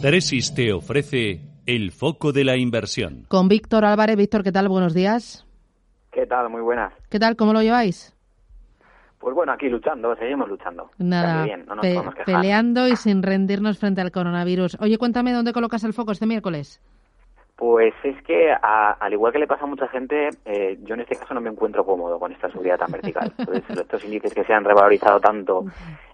Tresis te ofrece el foco de la inversión. Con Víctor Álvarez. Víctor, ¿qué tal? Buenos días. ¿Qué tal? Muy buenas. ¿Qué tal? ¿Cómo lo lleváis? Pues bueno, aquí luchando, seguimos luchando. Nada, bien, no nos pe- podemos quejar. peleando y sin rendirnos frente al coronavirus. Oye, cuéntame dónde colocas el foco este miércoles. Pues es que, a- al igual que le pasa a mucha gente, eh, yo en este caso no me encuentro cómodo con esta subida tan vertical. Entonces, estos índices que se han revalorizado tanto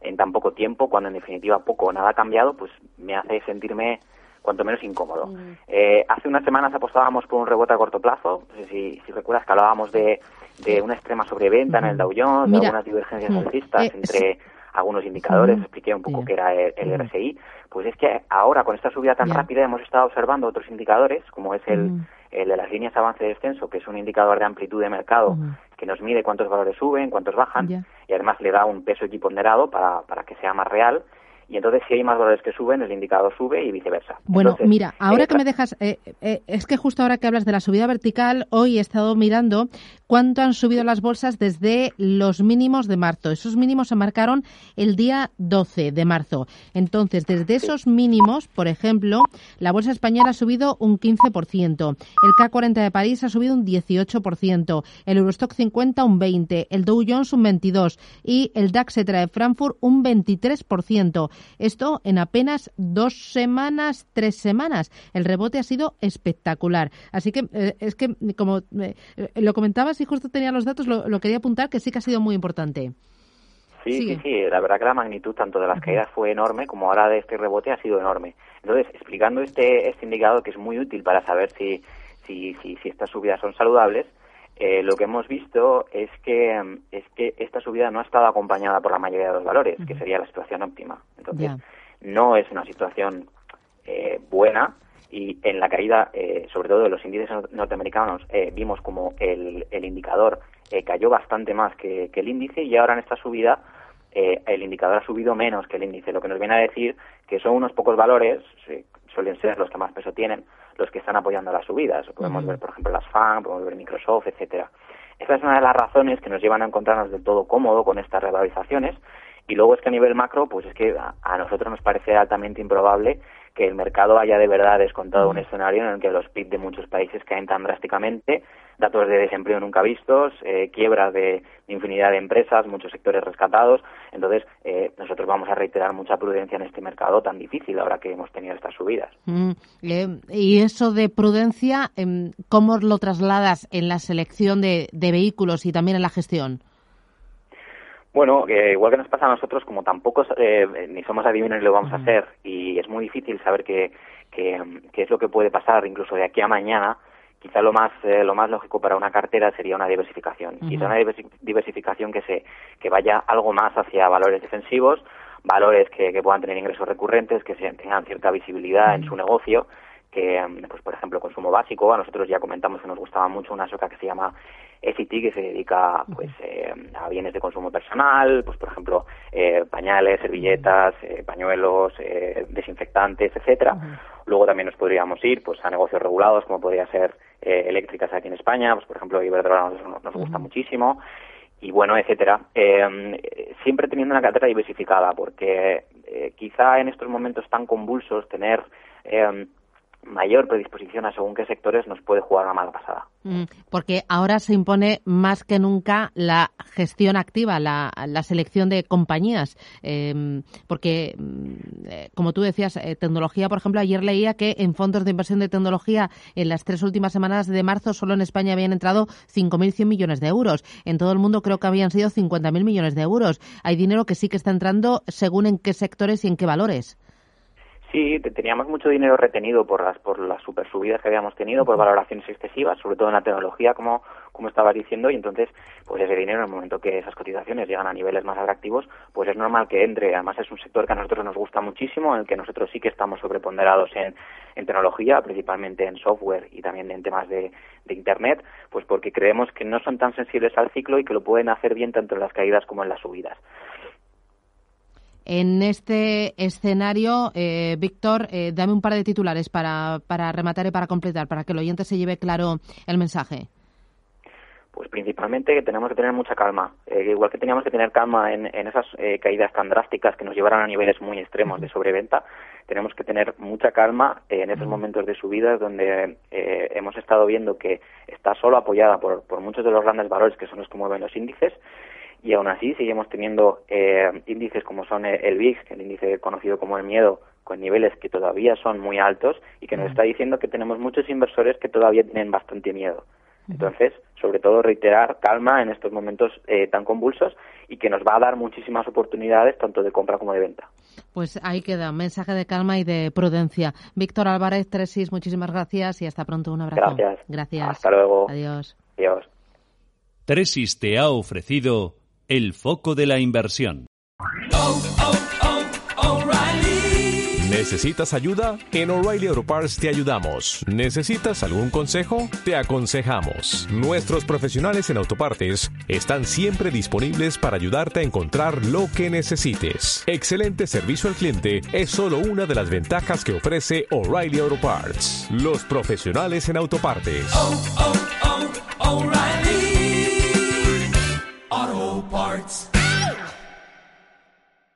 en tan poco tiempo, cuando en definitiva poco o nada ha cambiado, pues me hace sentirme cuanto menos incómodo. Eh, hace unas semanas apostábamos por un rebote a corto plazo. No sé si, si recuerdas que hablábamos de, de una extrema sobreventa en el Dow Jones, de algunas divergencias alcistas eh, entre algunos indicadores, expliqué un poco qué era el, el. RSI, pues es que ahora con esta subida tan rápida hemos estado observando otros indicadores, como es el, el de las líneas avance-descenso, que es un indicador de amplitud de mercado que nos mide cuántos valores suben, cuántos bajan, y además le da un peso equiponderado para, para que sea más real. Y entonces, si hay más valores que suben, el indicador sube y viceversa. Bueno, Entonces, mira, ahora eh, que me dejas, eh, eh, es que justo ahora que hablas de la subida vertical, hoy he estado mirando cuánto han subido las bolsas desde los mínimos de marzo. Esos mínimos se marcaron el día 12 de marzo. Entonces, desde esos mínimos, por ejemplo, la bolsa española ha subido un 15%, el K40 de París ha subido un 18%, el Eurostock 50 un 20%, el Dow Jones un 22% y el DAX Etra de Frankfurt un 23%. Esto en apenas dos semanas, tres semanas. El rebote ha sido espectacular. Así que eh, es que, como eh, lo comentabas y justo tenía los datos, lo, lo quería apuntar que sí que ha sido muy importante. Sí, Sigue. sí, sí, la verdad que la magnitud tanto de las caídas fue enorme como ahora de este rebote ha sido enorme. Entonces, explicando este, este indicador que es muy útil para saber si, si, si, si estas subidas son saludables, eh, lo que hemos visto es que, es que esta subida no ha estado acompañada por la mayoría de los valores, que sería la situación óptima. Entonces, no es una situación eh, buena y en la caída, eh, sobre todo de los índices nor- norteamericanos, eh, vimos como el, el indicador eh, cayó bastante más que, que el índice y ahora en esta subida eh, el indicador ha subido menos que el índice, lo que nos viene a decir que son unos pocos valores, suelen ser los que más peso tienen, los que están apoyando las subidas. Podemos ver, por ejemplo, las FAN, podemos ver Microsoft, etcétera. Esta es una de las razones que nos llevan a encontrarnos del todo cómodo con estas revalorizaciones. Y luego es que a nivel macro, pues es que a, a nosotros nos parece altamente improbable que el mercado haya de verdad descontado un escenario en el que los PIB de muchos países caen tan drásticamente, datos de desempleo nunca vistos, eh, quiebras de, de infinidad de empresas, muchos sectores rescatados. Entonces, eh, nosotros vamos a reiterar mucha prudencia en este mercado tan difícil ahora que hemos tenido estas subidas. Mm, eh, y eso de prudencia, em, ¿cómo lo trasladas en la selección de, de vehículos y también en la gestión? Bueno, eh, igual que nos pasa a nosotros, como tampoco eh, ni somos adivinos ni lo vamos a hacer, y es muy difícil saber qué, qué, qué es lo que puede pasar incluso de aquí a mañana, quizá lo más eh, lo más lógico para una cartera sería una diversificación. Quizá una diversi- diversificación que se que vaya algo más hacia valores defensivos, valores que, que puedan tener ingresos recurrentes, que se- tengan cierta visibilidad en su negocio, que, pues por ejemplo, consumo básico. A nosotros ya comentamos que nos gustaba mucho una soca que se llama SIT, que se dedica pues eh, a bienes de consumo personal, pues por ejemplo, eh, pañales, servilletas, eh, pañuelos, eh, desinfectantes, etcétera. Luego también nos podríamos ir pues a negocios regulados, como podría ser eh, eléctricas aquí en España, pues por ejemplo, Iberdrola nos, nos gusta muchísimo y bueno, etcétera. Eh, siempre teniendo una cartera diversificada, porque eh, quizá en estos momentos tan convulsos tener eh, mayor predisposición a según qué sectores nos puede jugar una mala pasada. Mm, Porque ahora se impone más que nunca la gestión activa, la, selección de compañías. Eh, porque, mm, eh, como tú decías, eh, tecnología, por ejemplo, ayer leía que en fondos de inversión de tecnología en las tres últimas semanas de marzo solo en España habían entrado 5.100 millones de euros. En todo el mundo creo que habían sido 50.000 millones de euros. Hay dinero que sí que está entrando según en qué sectores y en qué valores. Sí, te- teníamos mucho dinero retenido por las por las super subidas que habíamos tenido, por valoraciones excesivas, sobre todo en la tecnología, como, como estabas diciendo, y entonces, pues ese dinero, en el momento que esas cotizaciones llegan a niveles más atractivos, pues es normal que entre. Además, es un sector que a nosotros nos gusta muchísimo, en el que nosotros sí que estamos sobreponderados en, en tecnología, principalmente en software y también en temas de, de Internet, pues porque creemos que no son tan sensibles al ciclo y que lo pueden hacer bien tanto en las caídas como en las subidas. En este escenario, eh, Víctor, eh, dame un par de titulares para, para rematar y para completar, para que el oyente se lleve claro el mensaje. Pues principalmente que tenemos que tener mucha calma. Eh, igual que teníamos que tener calma en, en esas eh, caídas tan drásticas que nos llevaron a niveles muy extremos de sobreventa, tenemos que tener mucha calma en esos momentos de subidas donde eh, hemos estado viendo que está solo apoyada por, por muchos de los grandes valores que son los que mueven los índices y aún así seguimos teniendo eh, índices como son el VIX, el índice conocido como el miedo, con niveles que todavía son muy altos y que nos está diciendo que tenemos muchos inversores que todavía tienen bastante miedo. Entonces, sobre todo reiterar calma en estos momentos eh, tan convulsos y que nos va a dar muchísimas oportunidades tanto de compra como de venta. Pues ahí queda, mensaje de calma y de prudencia. Víctor Álvarez, Tresis, muchísimas gracias y hasta pronto. Un abrazo. Gracias. Gracias. Hasta luego. Adiós. Adiós. Tresis te ha ofrecido el foco de la inversión. ¿Necesitas ayuda? En O'Reilly Auto Parts te ayudamos. ¿Necesitas algún consejo? Te aconsejamos. Nuestros profesionales en autopartes están siempre disponibles para ayudarte a encontrar lo que necesites. Excelente servicio al cliente es solo una de las ventajas que ofrece O'Reilly Auto Parts. Los profesionales en autopartes. oh, oh, O'Reilly.